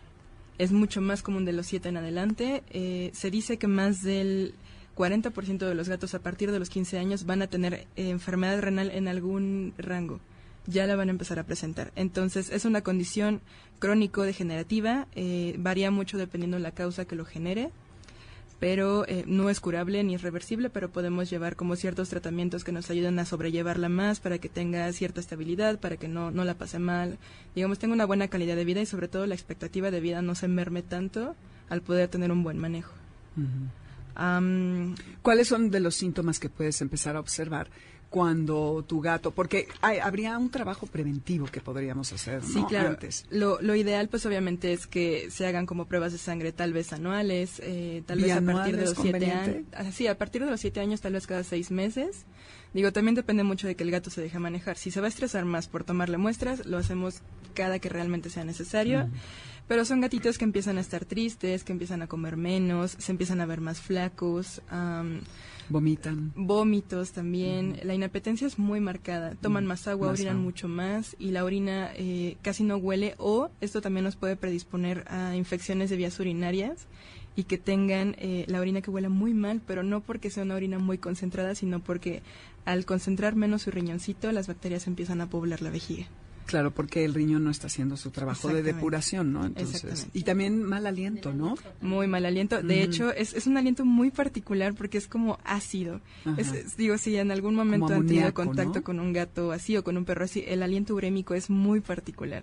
Es mucho más común de los 7 en adelante. Eh, se dice que más del 40% de los gatos a partir de los 15 años van a tener eh, enfermedad renal en algún rango. Ya la van a empezar a presentar. Entonces, es una condición crónico-degenerativa. eh, varía mucho dependiendo de la causa que lo genere pero eh, no es curable ni es reversible, pero podemos llevar como ciertos tratamientos que nos ayuden a sobrellevarla más para que tenga cierta estabilidad, para que no, no la pase mal, digamos, tenga una buena calidad de vida y sobre todo la expectativa de vida no se merme tanto al poder tener un buen manejo. ¿Cuáles son de los síntomas que puedes empezar a observar cuando tu gato, porque hay- habría un trabajo preventivo que podríamos hacer, Sí, ¿no? claro. Antes. Lo, lo ideal, pues obviamente, es que se hagan como pruebas de sangre, tal vez anuales, eh, tal vez a partir de ¿Bianuales los siete años. Sí, a partir de los siete años, tal vez cada seis meses. Digo, también depende mucho de que el gato se deje manejar. Si se va a estresar más por tomarle muestras, lo hacemos cada que realmente sea necesario. Pero son gatitos que empiezan a estar tristes, que empiezan a comer menos, se empiezan a ver más flacos. Vomitan. vómitos también. La inapetencia es muy marcada. Toman más agua, Más orinan agua. mucho más y la orina eh, casi no huele o esto también nos puede predisponer a infecciones de vías urinarias y que tengan eh, la orina que huela muy mal, pero no porque sea una orina muy concentrada, sino porque al concentrar menos su riñoncito, las bacterias empiezan a poblar la vejiga. Claro, porque el riñón no está haciendo su trabajo de depuración, ¿no? Entonces, y también mal aliento, ¿no? Muy mal aliento. De hecho, es, es un aliento muy particular porque es como ácido. Es- es- digo, si en algún momento han tenido contacto ¿no? con un gato así o con un perro así, el aliento urémico es muy particular.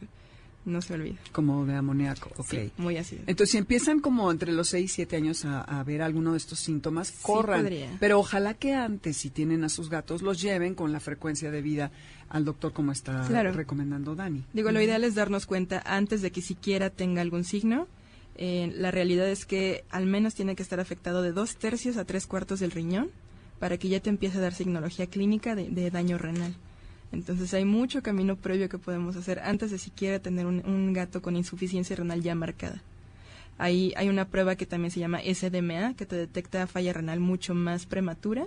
No se olvida. Como de amoníaco, ok. Sí, muy ácido. Entonces, si empiezan como entre los 6 y 7 años a, a ver alguno de estos síntomas, corran. podría. Pero ojalá que antes, si tienen a sus gatos, los lleven con la frecuencia de vida al doctor, como está Claro. recomendando Dani. Digo, lo ideal es darnos cuenta antes de que siquiera tenga algún signo. Eh, la realidad es que al menos tiene que estar afectado de dos tercios a tres cuartos del riñón para que ya te empiece a dar signología clínica de, de daño renal. Entonces hay mucho camino previo que podemos hacer antes de siquiera tener un, un gato con insuficiencia renal ya marcada. Hay, hay una prueba que también se llama SDMA, que te detecta falla renal mucho más prematura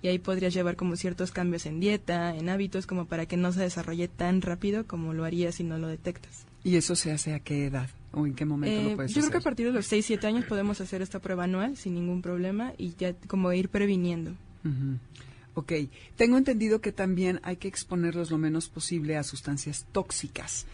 y ahí podrías llevar como ciertos cambios en dieta, en hábitos, como para que no se desarrolle tan rápido como lo haría si no lo detectas. ¿Y eso se hace a qué edad? ¿O en qué momento Eh, lo puedes yo creo que a hacer? partir de los 6, 7 años podemos hacer esta prueba anual sin ningún problema y ya como ir previniendo. Ok, tengo entendido que también hay que exponerlos lo menos posible a sustancias tóxicas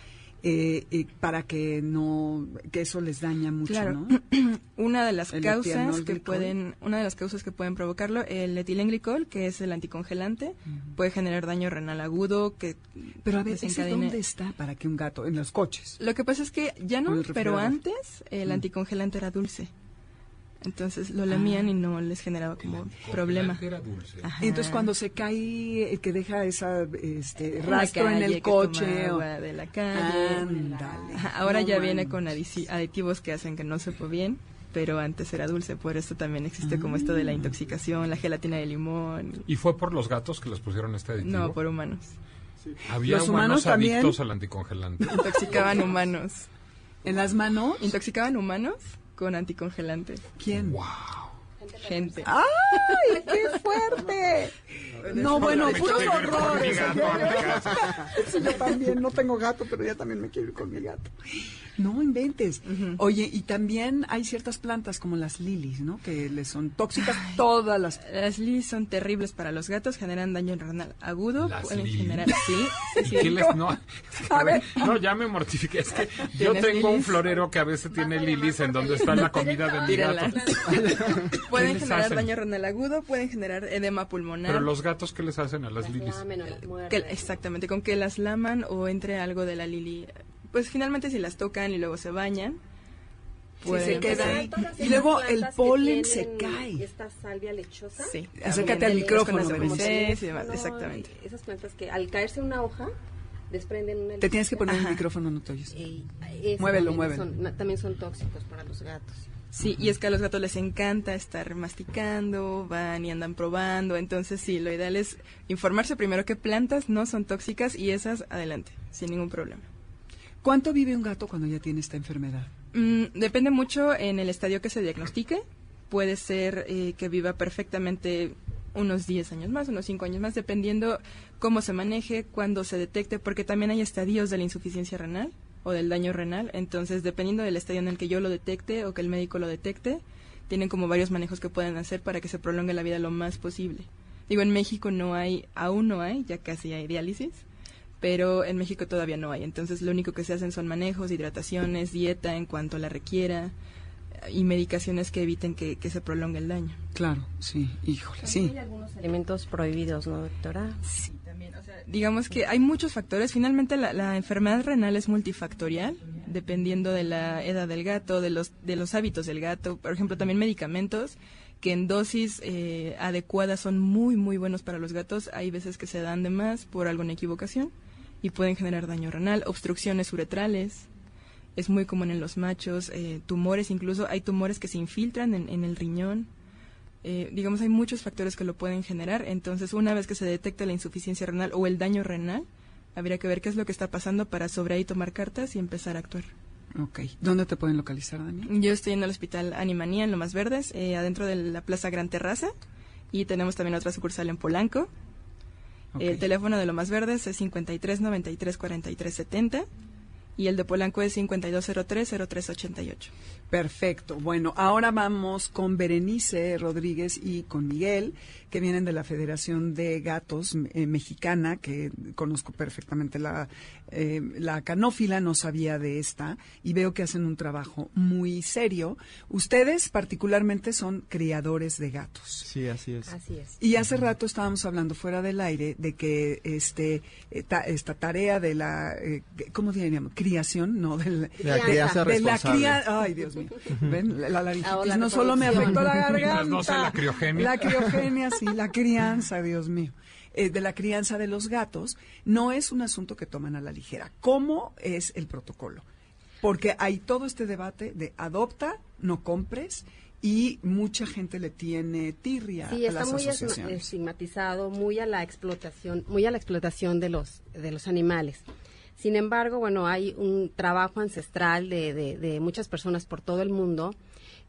eh, eh, para que no, que eso les daña mucho, Claro. ¿no? Una de las El causas que pueden, una de las causas que pueden provocarlo, el etilenglicol, que es el anticongelante, puede generar daño renal agudo que Pero a ver, ¿ese dónde está para que un gato? En los coches. Lo que pasa es que ya no, pero antes el Mm. anticongelante era dulce. Entonces lo Ah. lamían y no les generaba como problema. Era dulce. Ajá. Y entonces cuando se cae, que deja esa este, rastro en calle, el coche. o- agua de la calle. Ándale. Ahora No ya viene con aditivos que hacen que no sepa bien, pero antes era dulce, por eso también existe como esto de la Ah. intoxicación, la gelatina de limón. ¿Y fue por los gatos que les pusieron este aditivo? No, por humanos. Había Los humanos, humanos también. adictos al anticongelante. Intoxicaban humanos. En las manos. Intoxicaban humanos con anticongelante. ¿Quién? Gente. ¡Ay, qué fuerte! No, bueno, puros horrores. mi casa. Sí, yo también no tengo gato, pero ya también me quiero ir con mi gato. No inventes. Oye, y también hay ciertas plantas como las lilies, ¿no? Que les son tóxicas todas las. Las lilies son terribles para los gatos, generan daño renal agudo. ¿Las pueden lilies? generar. Sí, sí, ¿Y sí. qué les no? A ver. No, ya me mortifiqué. Es que yo ¿Tienes tengo un lilies? florero que a veces tiene lilies en donde está la comida de mi gato. pueden generar hacen? daño renal agudo, pueden generar edema pulmonar. Pero los gatos, ¿qué les hacen a las lilies? Que- exactamente, con que las laman o entre algo de la lili. Pues finalmente si las tocan y luego se bañan, Sí, pueden se queda ahí. Y luego el polen se cae. Esta salvia lechosa. Sí, Acércate al micrófono, y demás, No, exactamente. Esas plantas que al caerse una hoja desprenden una Te tienes que poner el Ajá. micrófono, no te oyes. Eh, Muévelo, también muévelo. son- también son tóxicos para los gatos. Sí, y es que a los gatos les encanta estar masticando, van y andan probando, entonces sí, lo ideal es informarse primero qué plantas no son tóxicas y esas adelante, sin ningún problema. ¿Cuánto vive un gato cuando ya tiene esta enfermedad? Mm, depende mucho en el estadio que se diagnostique. Puede ser eh, que viva perfectamente unos 10 años más, unos 5 años más, dependiendo cómo se maneje, cuándo se detecte, porque también hay estadios de la insuficiencia renal o del daño renal. Entonces, dependiendo del estadio en el que yo lo detecte o que el médico lo detecte, tienen como varios manejos que pueden hacer para que se prolongue la vida lo más posible. Digo, en México no hay, aún no hay, ya casi hay diálisis, pero en México todavía no hay. Entonces lo único que se hacen son manejos, hidrataciones, dieta en cuanto la requiera y medicaciones que eviten que, que se prolongue el daño. Claro, sí, híjole, sí. Hay algunos alimentos prohibidos, ¿no, doctora? Sí, también. O sea, digamos que hay muchos factores. Finalmente la, la enfermedad renal es multifactorial, dependiendo de la edad del gato, de los, de los hábitos del gato. Por ejemplo, también medicamentos que en dosis eh, adecuadas son muy, muy buenos para los gatos. Hay veces que se dan de más por alguna equivocación y pueden generar daño renal, obstrucciones uretrales. Es muy común en los machos, eh, tumores, incluso hay tumores que se infiltran en, en el riñón. Eh, digamos, hay muchos factores que lo pueden generar. Entonces, una vez que se detecta la insuficiencia renal o el daño renal, habría que ver qué es lo que está pasando para sobre ahí tomar cartas y empezar a actuar. Ok. ¿Dónde te pueden localizar, Daniel? Yo estoy en el hospital Animanía, en Lomas Verdes, eh, adentro de la Plaza Gran Terraza. Y tenemos también otra sucursal en Polanco. El teléfono de Lomas Verdes es 53 93 43 70 y el de Polanco es 5203 0388. Perfecto. Bueno, ahora vamos con Berenice Rodríguez y con Miguel, que vienen de la Federación de Gatos eh, Mexicana, que conozco perfectamente la, eh, la canófila, no sabía de esta, y veo que hacen un trabajo muy serio. Ustedes particularmente son criadores de gatos. Sí, así es. Así es. Y hace rato estábamos hablando fuera del aire de que este eh, ta- esta tarea de la, eh, ¿cómo diríamos? criación, no, del, De la crianza de la cría, ay Dios mío, ven, la laringitis Ahora no solo me afectó la garganta, no sea la criogenia. la criogenia, sí, la crianza, Dios mío, Eh, de la crianza de los gatos, no es un asunto que toman a la ligera. ¿Cómo es el protocolo? Porque hay todo este debate de adopta, no compres, y mucha gente le tiene tirria Sí, a está las muy esma- asociaciones. estigmatizado, muy a la explotación, muy a la explotación de los de los animales. Sin embargo, bueno, hay un trabajo ancestral de, de- de muchas personas por todo el mundo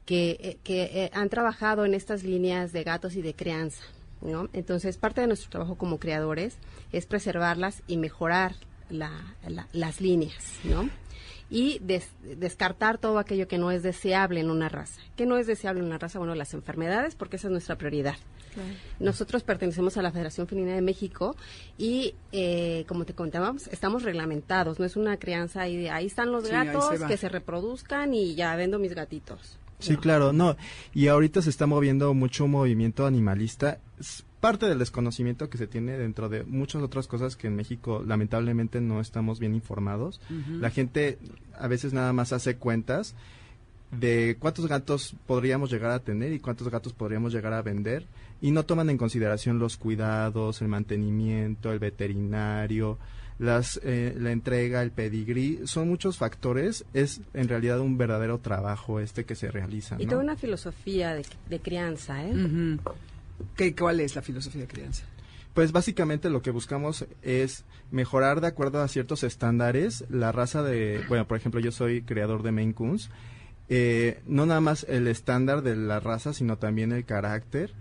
que, eh, que eh, han trabajado en estas líneas de gatos y de crianza, ¿no? Entonces, parte de nuestro trabajo como creadores es preservarlas y mejorar la- la- las líneas, ¿no? y des- descartar todo aquello que no es deseable en una raza. ¿Qué no es deseable en una raza? Bueno, las enfermedades, porque esa es nuestra prioridad. Nosotros pertenecemos a la Federación Felina de México y, eh, como te contábamos, estamos reglamentados. No es una crianza ahí de ahí están los Sí, ahí gatos, se que se reproduzcan y ya vendo mis gatitos. Sí, claro, no. Y ahorita se está moviendo mucho un movimiento animalista. Es parte del desconocimiento que se tiene dentro de muchas otras cosas que en México lamentablemente no estamos bien informados. La gente a veces nada más hace cuentas de cuántos gatos podríamos llegar a tener y cuántos gatos podríamos llegar a vender y no toman en consideración los cuidados, el mantenimiento, el veterinario, las, eh, la entrega, el pedigrí, son muchos factores, es en realidad un verdadero trabajo este que se realiza. Y ¿no? toda una filosofía de, de crianza, ¿eh? ¿Qué, ¿Cuál es la filosofía de crianza? Pues básicamente lo que buscamos es mejorar de acuerdo a ciertos estándares la raza de, bueno, por ejemplo, yo soy creador de Maine Coons, eh, no nada más el estándar de la raza, sino también el carácter.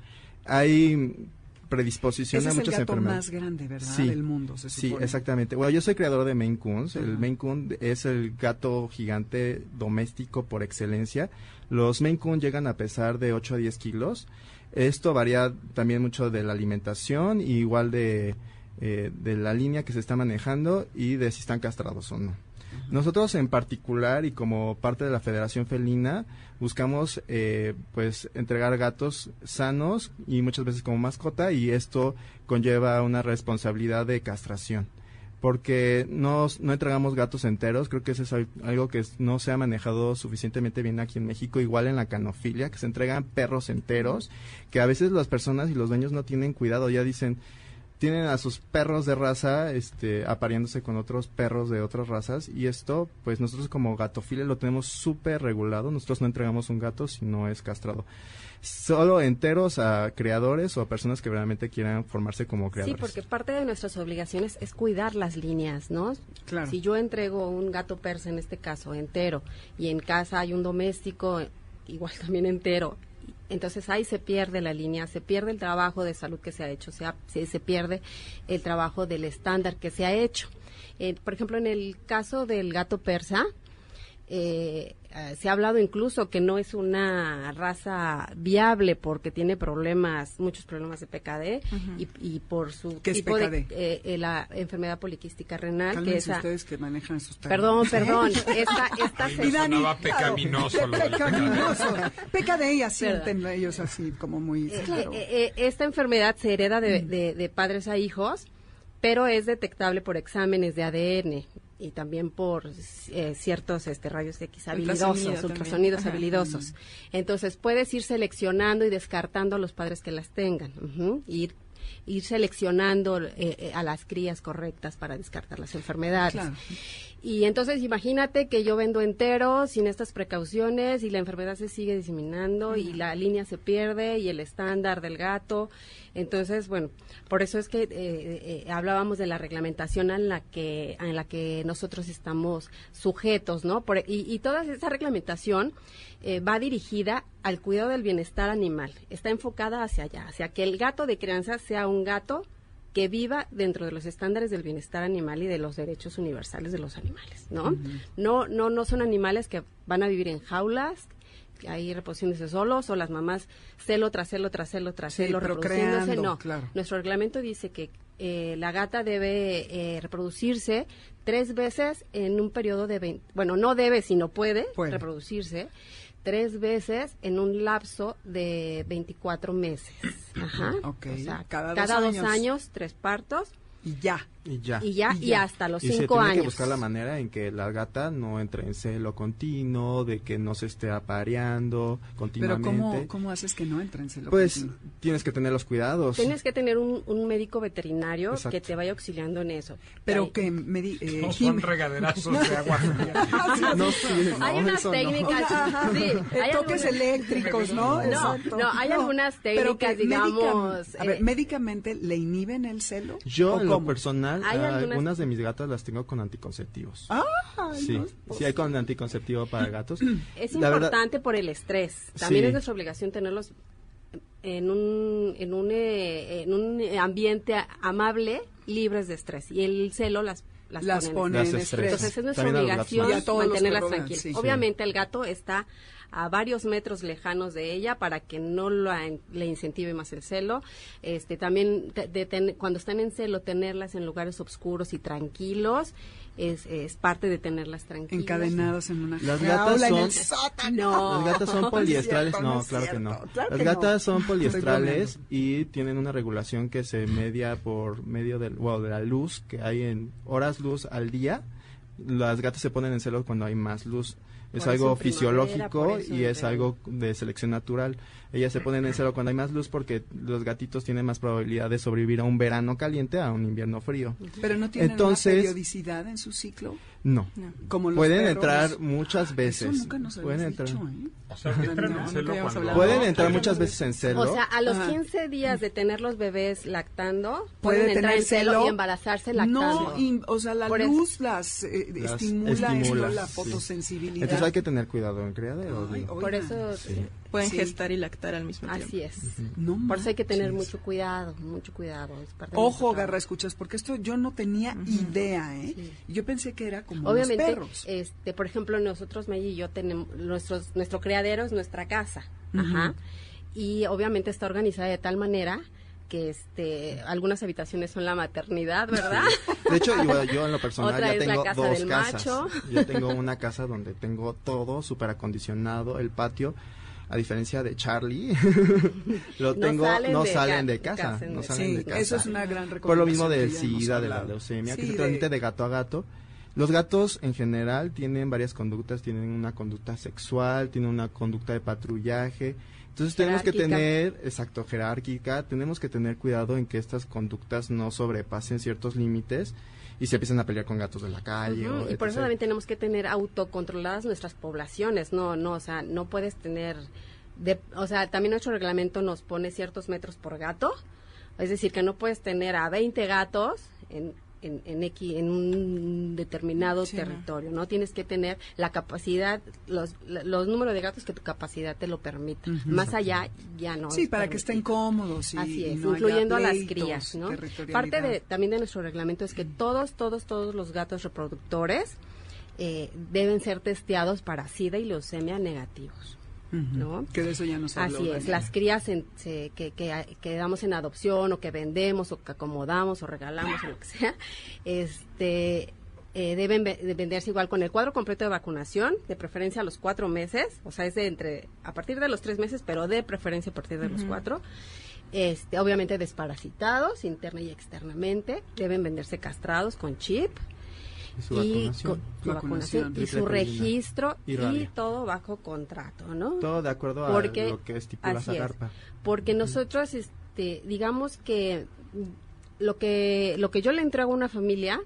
Hay predisposición Ese a es el muchas gato enfermedades. más grande, ¿verdad? Sí. Del mundo, se Sí, exactamente. Bueno, yo soy creador de Maine Coons. El. Maine Coon es el gato gigante doméstico por excelencia. Los Maine Coon llegan a pesar de 8 a 10 kilos. Esto varía también mucho de la alimentación y igual de, eh, de la línea que se está manejando y de si están castrados o no. Nosotros en particular y como parte de la Federación Felina buscamos eh, pues entregar gatos sanos y muchas veces como mascota y esto conlleva una responsabilidad de castración. Porque no, no entregamos gatos enteros, creo que eso es al- algo que no se ha manejado suficientemente bien aquí en México, igual en la canofilia, que se entregan perros enteros, que a veces las personas y los dueños no tienen cuidado, ya dicen, tienen a sus perros de raza este, apareándose con otros perros de otras razas y esto, pues nosotros como gatofilia lo tenemos súper regulado. Nosotros no entregamos un gato si no es castrado. Solo enteros a creadores o a personas que realmente quieran formarse como Sí, creadores. porque parte de nuestras obligaciones es cuidar las líneas, ¿no? Claro. Si yo entrego un gato persa, en este caso, entero, y en casa hay un doméstico, igual también entero, entonces ahí se pierde la línea, se pierde el trabajo de salud que se ha hecho, se, ha- se, pierde el trabajo del estándar que se ha hecho. Eh, por ejemplo, en el caso del gato persa, eh, eh, se ha hablado incluso que no es una raza viable porque tiene problemas, muchos problemas de PKD y, y por su ¿Qué es tipo de PKD? eh, eh, la enfermedad poliquística renal, que esa, ustedes que manejan esos perdón, términos. perdón, esta, esta se- sonaba pecaminoso lo del pecaminoso. PKD y asienten ellos así como muy... Eh, claro. eh, eh, esta enfermedad se hereda de, de- de padres a hijos, pero es detectable por exámenes de ADN y también por eh, ciertos este, rayos X habilidosos, Ultrasonido ultrasonidos Ajá. habilidosos. Entonces puedes ir seleccionando y descartando a los padres que las tengan, ir ir seleccionando eh, eh, a las crías correctas para descartar las enfermedades. Claro. Y entonces imagínate que yo vendo entero sin estas precauciones y la enfermedad se sigue diseminando y la línea se pierde y el estándar del gato. Entonces, bueno, por eso es que eh, eh, hablábamos de la reglamentación en la que en la que nosotros estamos sujetos, ¿no? Por- y, y toda esa reglamentación eh, va dirigida al cuidado del bienestar animal. Está enfocada hacia allá, hacia que el gato de crianza sea un gato que viva dentro de los estándares del bienestar animal y de los derechos universales de los animales, ¿no? No, no, no son animales que van a vivir en jaulas, hay reproduciéndose solos, o las mamás celo tras celo tras celo tras Sí, celo reproduciéndose, no. claro. Nuestro reglamento dice que eh, la gata debe eh, reproducirse tres veces en un periodo de 20, bueno, no debe, sino puede, Puede. reproducirse tres veces en un lapso de 24 meses. Ajá. Ok, O sea, cada cada, dos dos, años. años. tres partos. Y ya. Y ya. Y ya, Y y, ya. hasta los Y se cinco tiene años. que buscar la manera en que la gata no entre en celo continuo, de que no se esté apareando Pero continuamente. ¿cómo, ¿cómo haces que no entren? Se lo Pues continuo? tienes que tener los cuidados. Tienes que tener un, un médico veterinario Exacto. que te vaya auxiliando en eso. Pero Hay- que me di, eh, No Jim- son regaderazos de agua fría. No, sí, no, hay unas no. técnicas, Ajá, sí, eh, hay toques algunas- eléctricos, ¿no? No, no, hay algunas Pero técnicas, digamos, médica- a ver, eh, médicamente le inhiben el celo. Yo, ¿O en lo personal, Hay a algunas- algunas de mis gatas las tengo con anticonceptivos. Ay, sí, no, sí hay con anticonceptivo para gatos. Es La verdad- importante por el estrés. También Sí. es nuestra obligación tenerlos en un, en un, eh, en un ambiente a- amable, libres de estrés. Y el celo las, las, Las pone en estrés. estrés. Entonces es nuestra También obligación mantenerlas tranquilas. sí. Obviamente el gato está a varios metros lejanos de ella para que no la- le incentive más el celo. Este también te- de ten- cuando están en celo tenerlas en lugares oscuros y tranquilos es, es parte de tenerlas tranquilas. Encadenadas en una Las jaula gatas en el son- sótano. No. Las gatas son poliestrales, cierto, no, claro que no. claro Las que gatas no. son poliestrales y tienen una regulación que se media por medio del, wow, de la luz que hay en horas luz al día. Las gatas se ponen en celo cuando hay más luz. Es algo fisiológico y es algo de selección natural. Ellas se ponen en celo cuando hay más luz porque los gatitos tienen más probabilidad de sobrevivir a un verano caliente a un invierno frío. Pero no tienen Entonces- una periodicidad en su ciclo. No. Como los Pueden perros. entrar muchas veces. Eso nunca nos Pueden entrar. dicho, ¿eh? O sea, que entran No, en no celo habíamos cuando... hablado. Pueden entrar muchas veces en celo. O sea, a los Ajá. 15 días de tener los bebés lactando, Puede pueden entrar tener en celo, celo. y embarazarse lactando. No, y- o sea, la Por eso- luz las, eh, Las estimula, estimula, la sí. fotosensibilidad. Entonces hay que tener cuidado en criadero. Por eso, Sí. Pueden Sí. gestar y lactar al mismo tiempo. así es. No Por eso hay que tener mucho cuidado, mucho cuidado. es parte de Ojo, garra, escuchas, porque esto yo no tenía idea, ¿eh? Sí. Yo pensé que era como Obviamente, perros. este, por ejemplo, nosotros, Maggie y yo, tenemos, nuestros, nuestro criadero es nuestra casa. Ajá. Y obviamente está organizada de tal manera que este, algunas habitaciones son la maternidad, ¿verdad? De hecho, yo, yo en lo personal Otra ya tengo casa dos casas. macho. Yo tengo una casa donde tengo todo súper acondicionado, el patio. A diferencia de Charlie, lo No tengo, salen no de salen de de casa, casa, no ¿no? salen Sí, de casa. eso es una gran Por lo mismo recomendación del SIDA, de la leucemia, que se de- transmite de gato a gato. Los gatos en general tienen varias conductas, tienen una conducta sexual, tienen una conducta de patrullaje. Entonces tenemos que tener, exacto, jerárquica, tenemos que tener cuidado en que estas conductas no sobrepasen ciertos límites y se empiecen a pelear con gatos de la calle. O y por eso también tenemos que tener autocontroladas nuestras poblaciones, no, no, o sea, no puedes tener, de, o sea, también nuestro reglamento nos pone ciertos metros por gato, es decir, que no puedes tener a 20 gatos en, en, en, X- en un determinado Sí, territorio, ¿no? Tienes que tener la capacidad, los, los números de gatos que tu capacidad te lo permita. Más allá ya no. Sí, para que estén cómodos. y- Así y es, no incluyendo a las crías, ¿no? Parte de, también de nuestro reglamento es que todos, todos, todos los gatos reproductores eh, deben ser testeados para SIDA y leucemia negativos, ¿no? Que de eso ya nos habló. Así es, las crías en- se- que, que, que damos en adopción o que vendemos o que acomodamos o regalamos o lo que sea, este eh, deben de venderse igual con el cuadro completo de vacunación, de preferencia a los cuatro meses, o sea, es de entre a partir de los tres meses, pero de preferencia a partir de los cuatro. Este, obviamente desparasitados interna y externamente, deben venderse castrados con chip Y su y vacunación. con- su Vacunación. vacunación y su registro Y todo bajo contrato, ¿no? Todo de acuerdo a lo que estipula así es. Zagarpa. Porque nosotros, este, digamos que lo que lo que yo le entrego a una familia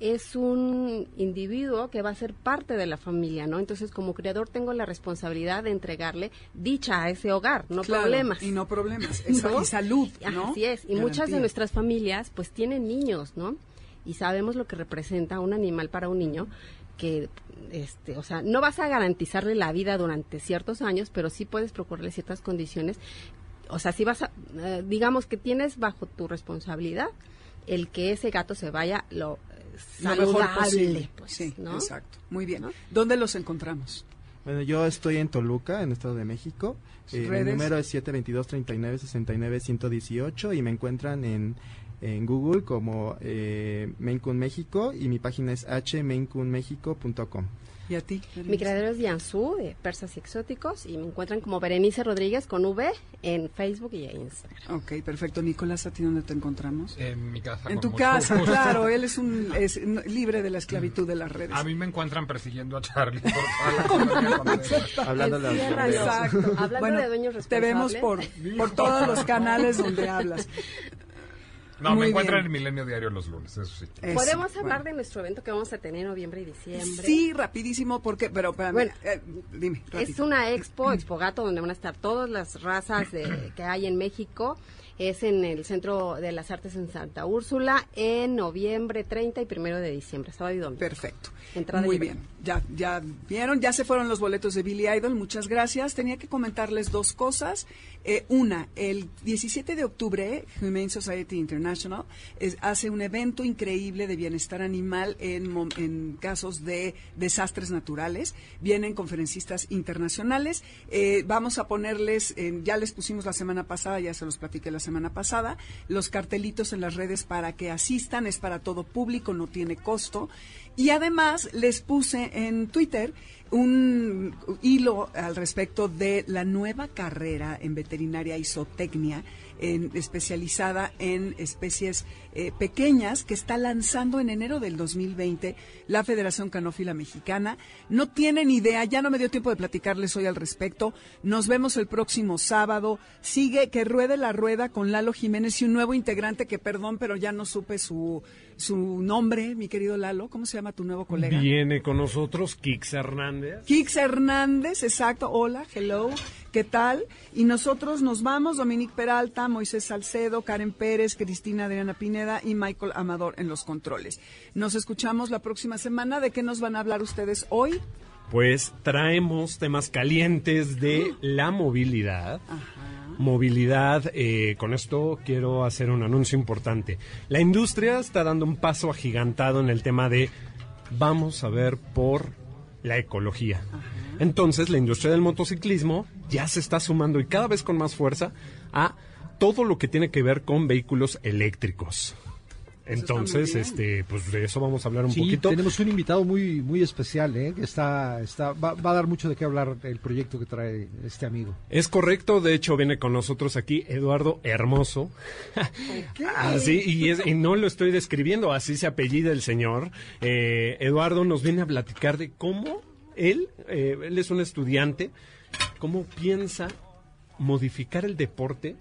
es un individuo que va a ser parte de la familia, ¿no? Entonces, como criador tengo la responsabilidad de entregarle dicha a ese hogar, no Claro, problemas. Y no problemas. ¿No? Y salud, ¿no? Así es. Y muchas de nuestras familias, pues, tienen niños, ¿no? Y sabemos lo que representa un animal para un niño que, este, o sea, no vas a garantizarle la vida durante ciertos años, pero sí puedes procurarle ciertas condiciones. O sea, si vas a, eh, digamos que tienes bajo tu responsabilidad el que ese gato se vaya lo eh, Lo mejor posible. pues, sí, ¿no? exacto. Muy bien. ¿No? ¿Dónde los encontramos? Bueno, yo estoy en Toluca, en Estado de México. ¿Sus Eh, mi redes? número es 722-39-69-118 y me encuentran en, en Google como eh, México y mi página es hmaincoonmexico.com. ¿Y a ti? Mi criadero es Yansu, de Persas y Exóticos, y me encuentran como Berenice Rodríguez con V en Facebook y en Instagram. Ok, perfecto. Nicolás, ¿a ti dónde te encontramos? En mi casa. En tu casa, gusto. claro. Él es un es libre de la esclavitud de las redes. A mí me encuentran persiguiendo a Charlie por toda la. Hablando de. Exacto. Hablando Bueno, de dueños Te vemos responsables. por, por todos los canales donde hablas. No, Muy me encuentran en Milenio Diario los lunes, eso sí. Eso, Podemos bueno. hablar de nuestro evento que vamos a tener en noviembre y diciembre. Sí, rapidísimo, porque, pero, espérame, Bueno, eh, dime, Es rápido. una expo, Expo Gato, donde van a estar todas las razas de- que hay en México. Es en el Centro de las Artes en Santa Úrsula en noviembre 30 y primero de diciembre, sábado y domingo. Perfecto. Entrada Muy libre. bien. Ya, ya vieron, ya se fueron los boletos de Billy Idol. Muchas gracias. Tenía que comentarles dos cosas. Eh, una, el 17 de octubre, Humane Society International hace un evento increíble de bienestar animal en, en casos de desastres naturales. Vienen conferencistas internacionales. Eh, vamos a ponerles, ya les pusimos la semana pasada, ya se los platiqué la semana pasada, los cartelitos en las redes para que asistan. Es para todo público, no tiene costo. Y además les puse en Twitter un hilo al respecto de la nueva carrera en veterinaria isotecnia, en- especializada en especies eh, pequeñas, que está lanzando en enero del 2020 la Federación Canófila Mexicana. No tienen idea, ya no me dio tiempo de platicarles hoy al respecto. Nos vemos el próximo sábado. Sigue que ruede la rueda con Lalo Jiménez y un nuevo integrante que, perdón, pero ya no supe su, su nombre, mi querido Lalo. ¿Cómo se llama tu nuevo colega? Viene con nosotros Kix Hernández. Kix Hernández, exacto. Hola, hello. ¿Qué tal? Y nosotros nos vamos, Dominique Peralta, Moisés Salcedo, Karen Pérez, Cristina Adriana Pineda y Michael Amador en los controles. Nos escuchamos la próxima semana. ¿De qué nos van a hablar ustedes hoy? Pues traemos temas calientes de la movilidad. Movilidad, eh, con esto quiero hacer un anuncio importante. La industria está dando un paso agigantado en el tema de vamos a ver por la ecología. Entonces la industria del motociclismo ya se está sumando y cada vez con más fuerza a todo lo que tiene que ver con vehículos eléctricos. Entonces, este, pues de eso vamos a hablar un Sí, poquito. tenemos un invitado muy muy especial, ¿eh? que está, está va, va a dar mucho de qué hablar el proyecto que trae este amigo. Es correcto, de hecho viene con nosotros aquí Eduardo Hermoso. Así, y, es- y no lo estoy describiendo, así se apellida el señor. Eh, Eduardo nos viene a platicar de cómo él, eh, él es un estudiante, cómo piensa modificar el deporte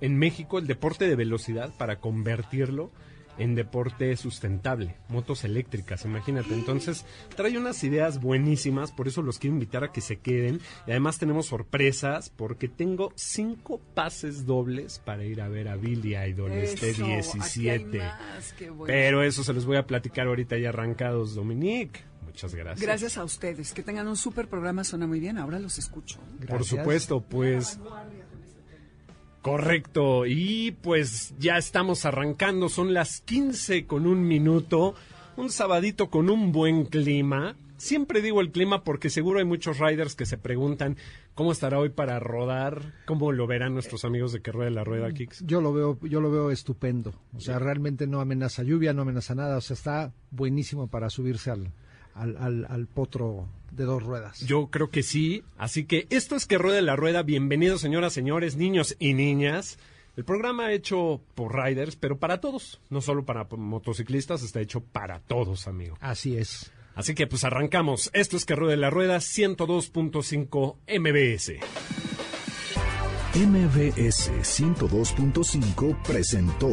en México, el deporte de velocidad, para convertirlo en deporte sustentable, motos eléctricas, imagínate. Entonces, trae unas ideas buenísimas, por eso los quiero invitar a que se queden. Y además tenemos sorpresas, porque tengo cinco pases dobles para ir a ver a Billy Idol este Eso, hay 17. más, qué bueno. Pero eso se los voy a platicar ahorita ya arrancados, Dominique. Muchas gracias. Gracias a ustedes. Que tengan un súper programa. Suena muy bien. Ahora los escucho. Por Gracias. supuesto, pues. Correcto, y pues ya estamos arrancando, son las 15 con un minuto, un sabadito con un buen clima. Siempre digo el clima porque seguro hay muchos riders que se preguntan cómo estará hoy para rodar, cómo lo verán nuestros amigos de que ruede la rueda, Kicks. Yo lo veo yo lo veo estupendo. O sea, realmente no amenaza lluvia, no amenaza nada. O sea, está buenísimo para subirse al al, al, al potro de dos ruedas. Yo creo que sí, así que esto es que ruede la rueda. Bienvenidos, señoras, señores, niños y niñas. El programa hecho por riders, pero para todos, no solo para motociclistas, está hecho para todos, amigo. Así es. Así que pues arrancamos. Esto es que ruede la rueda 102.5 MBS. MBS 102.5 presentó